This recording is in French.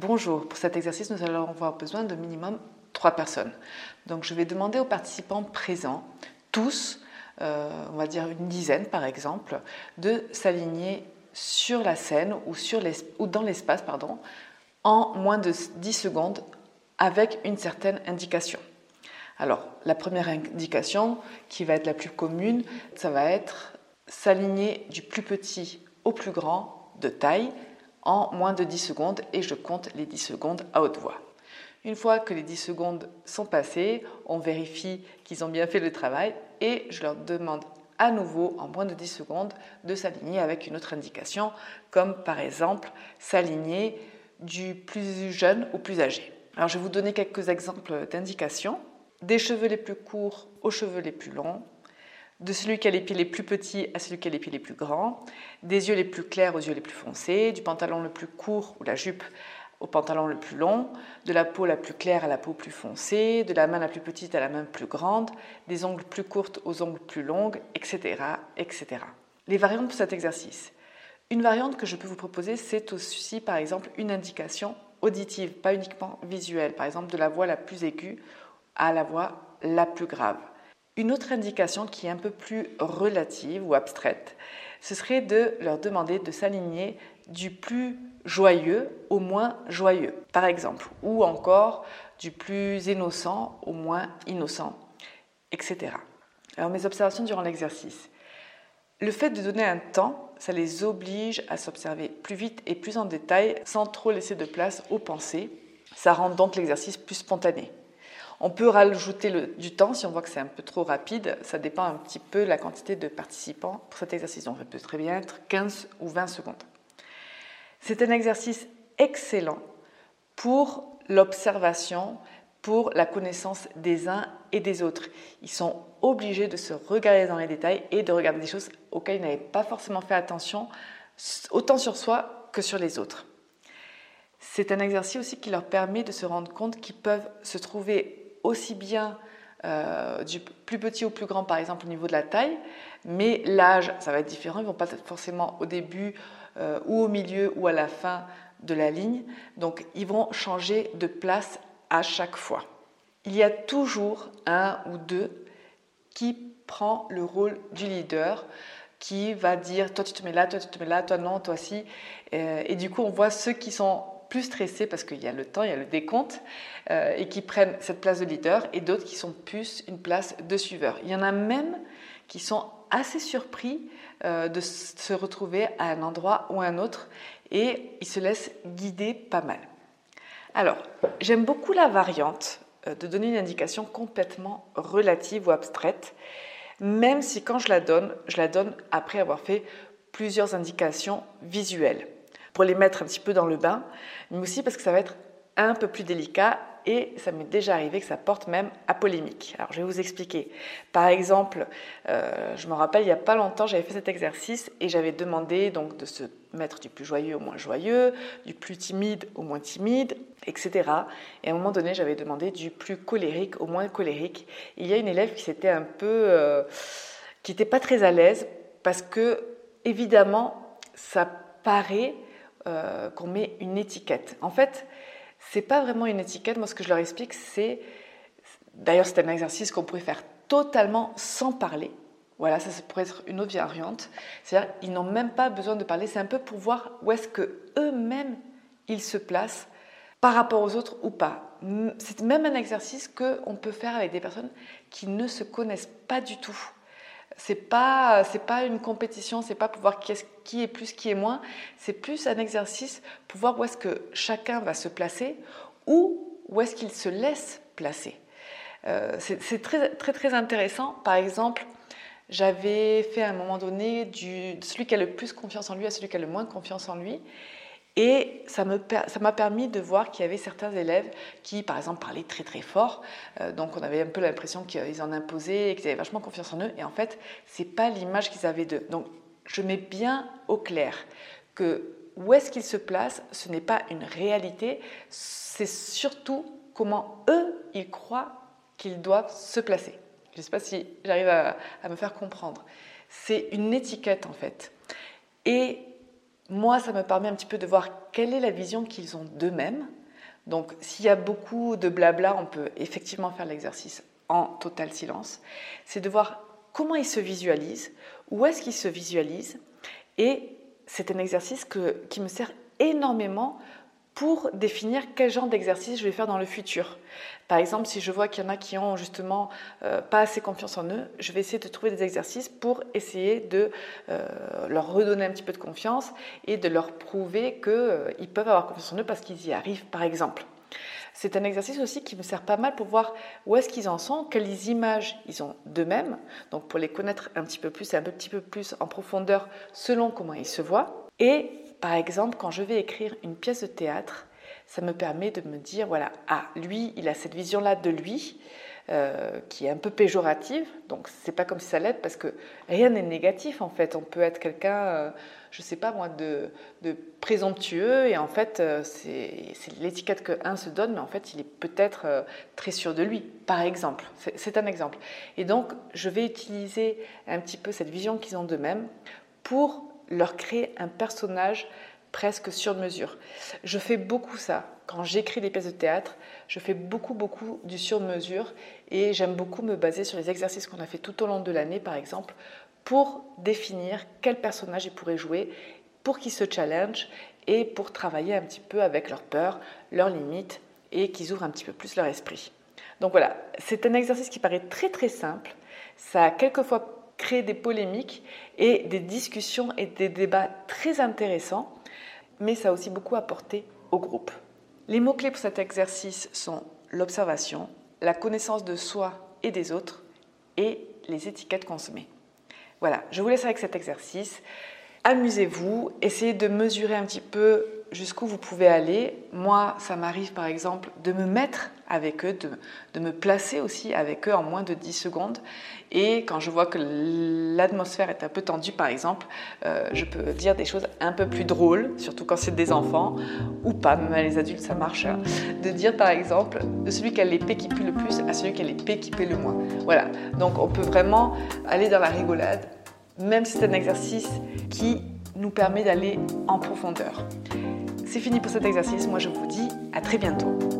Bonjour, pour cet exercice, nous allons avoir besoin de minimum trois personnes. Donc je vais demander aux participants présents, tous, euh, on va dire une dizaine par exemple, de s'aligner sur la scène ou, dans l'espace en moins de 10 secondes avec une certaine indication. Alors, la première indication, qui va être la plus commune, ça va être s'aligner du plus petit au plus grand de taille en moins de 10 secondes et je compte les 10 secondes à haute voix. Une fois que les 10 secondes sont passées, on vérifie qu'ils ont bien fait le travail et je leur demande à nouveau, en moins de 10 secondes, de s'aligner avec une autre indication, comme par exemple s'aligner du plus jeune au plus âgé. Alors je vais vous donner quelques exemples d'indications des cheveux les plus courts aux cheveux les plus longs, de celui qui a les pieds les plus petits à celui qui a les pieds les plus grands, des yeux les plus clairs aux yeux les plus foncés, du pantalon le plus court ou la jupe au pantalon le plus long, de la peau la plus claire à la peau plus foncée, de la main la plus petite à la main plus grande, des ongles plus courtes aux ongles plus longues, etc. etc. Les variantes pour cet exercice. Une variante que je peux vous proposer, c'est aussi par exemple une indication auditive, pas uniquement visuelle, par exemple de la voix la plus aiguë à la voix la plus grave. Une autre indication qui est un peu plus relative ou abstraite, ce serait de leur demander de s'aligner du plus joyeux au moins joyeux, par exemple, ou encore du plus innocent au moins innocent, etc. Alors mes observations durant l'exercice. Le fait de donner un temps, ça les oblige à s'observer plus vite et plus en détail sans trop laisser de place aux pensées. Ça rend donc l'exercice plus spontané. On peut rajouter du temps si on voit que c'est un peu trop rapide. Ça dépend un petit peu de la quantité de participants pour cet exercice. Donc, ça peut très bien être 15 ou 20 secondes. C'est un exercice excellent pour l'observation, pour la connaissance des uns et des autres. Ils sont obligés de se regarder dans les détails et de regarder des choses auxquelles ils n'avaient pas forcément fait attention, autant sur soi que sur les autres. C'est un exercice aussi qui leur permet de se rendre compte qu'ils peuvent se trouver aussi bien euh, du plus petit au plus grand, par exemple, au niveau de la taille, mais l'âge, ça va être différent. Ils vont pas être forcément au début euh, ou au milieu ou à la fin de la ligne. Donc, ils vont changer de place à chaque fois. Il y a toujours un ou deux qui prend le rôle du leader, qui va dire toi tu te mets là, toi tu te mets là, toi non, toi si. Euh, et du coup, on voit ceux qui sont plus stressés parce qu'il y a le temps, il y a le décompte, euh, et qui prennent cette place de leader, et d'autres qui sont plus une place de suiveur. Il y en a même qui sont assez surpris euh, de se retrouver à un endroit ou à un autre, et ils se laissent guider pas mal. Alors, j'aime beaucoup la variante euh, de donner une indication complètement relative ou abstraite, même si quand je la donne, je la donne après avoir fait plusieurs indications visuelles pour les mettre un petit peu dans le bain, mais aussi parce que ça va être un peu plus délicat et ça m'est déjà arrivé que ça porte même à polémique. Alors je vais vous expliquer. Par exemple, euh, je me rappelle il n'y a pas longtemps, j'avais fait cet exercice et j'avais demandé donc de se mettre du plus joyeux au moins joyeux, du plus timide au moins timide, etc. Et à un moment donné, j'avais demandé du plus colérique au moins colérique. il y a une élève qui s'était un peu, euh, qui n'était pas très à l'aise parce que évidemment, ça paraît euh, qu'on met une étiquette. En fait, c'est pas vraiment une étiquette. Moi, ce que je leur explique, c'est, d'ailleurs, c'est un exercice qu'on pourrait faire totalement sans parler, Voilà, ça, pourrait être une autre variante. C'est-à-dire, ils n'ont même pas besoin de parler. C'est un peu pour voir où est-ce que eux-mêmes ils se placent par rapport aux autres ou pas. C'est même un exercice qu'on peut faire avec des personnes qui ne se connaissent pas du tout. C'est pas c'est pas une compétition, c'est pas pour voir qui est, qui est plus, qui est moins. C'est plus un exercice pour voir où est-ce que chacun va se placer ou où est-ce qu'il se laisse placer. Euh, c'est très, très très intéressant. Par exemple, j'avais fait à un moment donné du, celui qui a le plus confiance en lui à celui qui a le moins confiance en lui. Et ça m'a permis de voir qu'il y avait certains élèves qui, par exemple, parlaient très très fort. Euh, donc on avait un peu l'impression qu'ils en imposaient et qu'ils avaient vachement confiance en eux. Et en fait, ce n'est pas l'image qu'ils avaient d'eux. Donc je mets bien au clair que où est-ce qu'ils se placent, ce n'est pas une réalité, c'est surtout comment eux, ils croient qu'ils doivent se placer. Je ne sais pas si j'arrive à, me faire comprendre. C'est une étiquette en fait. Et moi, ça me permet un petit peu de voir quelle est la vision qu'ils ont d'eux-mêmes. Donc, s'il y a beaucoup de blabla, on peut effectivement faire l'exercice en total silence. C'est de voir comment ils se visualisent, où est-ce qu'ils se visualisent. Et c'est un exercice qui me sert énormément pour définir quel genre d'exercice je vais faire dans le futur. Par exemple, si je vois qu'il y en a qui ont justement euh, pas assez confiance en eux, je vais essayer de trouver des exercices pour essayer de euh, leur redonner un petit peu de confiance et de leur prouver qu'ils euh, peuvent avoir confiance en eux parce qu'ils y arrivent, par exemple. C'est un exercice aussi qui me sert pas mal pour voir où est-ce qu'ils en sont, quelles images ils ont d'eux-mêmes, donc pour les connaître un petit peu plus et un petit peu plus en profondeur selon comment ils se voient. Et par exemple, quand je vais écrire une pièce de théâtre, ça me permet de me dire, voilà, ah, lui, il a cette vision-là de lui, euh, qui est un peu péjorative. Donc, c'est pas comme si ça l'aide, parce que rien n'est négatif, en fait. On peut être quelqu'un, euh, je sais pas moi, de, présomptueux, et en fait, euh, c'est l'étiquette que un se donne, mais en fait, il est peut-être très sûr de lui, par exemple. C'est un exemple. Et donc, je vais utiliser un petit peu cette vision qu'ils ont d'eux-mêmes pour leur créer un personnage presque sur mesure. Je fais beaucoup ça. Quand j'écris des pièces de théâtre, je fais beaucoup, beaucoup du sur mesure et j'aime beaucoup me baser sur les exercices qu'on a fait tout au long de l'année, par exemple, pour définir quel personnage ils pourraient jouer, pour qu'ils se challenge et pour travailler un petit peu avec leurs peurs, leurs limites et qu'ils ouvrent un petit peu plus leur esprit. Donc voilà, c'est un exercice qui paraît très très simple. Ça a quelquefois créer des polémiques et des discussions et des débats très intéressants, mais ça a aussi beaucoup apporté au groupe. Les mots-clés pour cet exercice sont l'observation, la connaissance de soi et des autres et les étiquettes consommées. Voilà, je vous laisse avec cet exercice. Amusez-vous, essayez de mesurer un petit peu jusqu'où vous pouvez aller. Moi, ça m'arrive par exemple de me mettre avec eux, de, me placer aussi avec eux en moins de 10 secondes. Et quand je vois que l'atmosphère est un peu tendue, par exemple, euh, je peux dire des choses un peu plus drôles, surtout quand c'est des enfants, ou pas, même les adultes, ça marche. Hein. De dire par exemple, de celui qui a l'épée qui pue le plus à celui qui a l'épée qui pue le moins. Voilà, donc on peut vraiment aller dans la rigolade, même si c'est un exercice qui nous permet d'aller en profondeur. C'est fini pour cet exercice, moi je vous dis à très bientôt.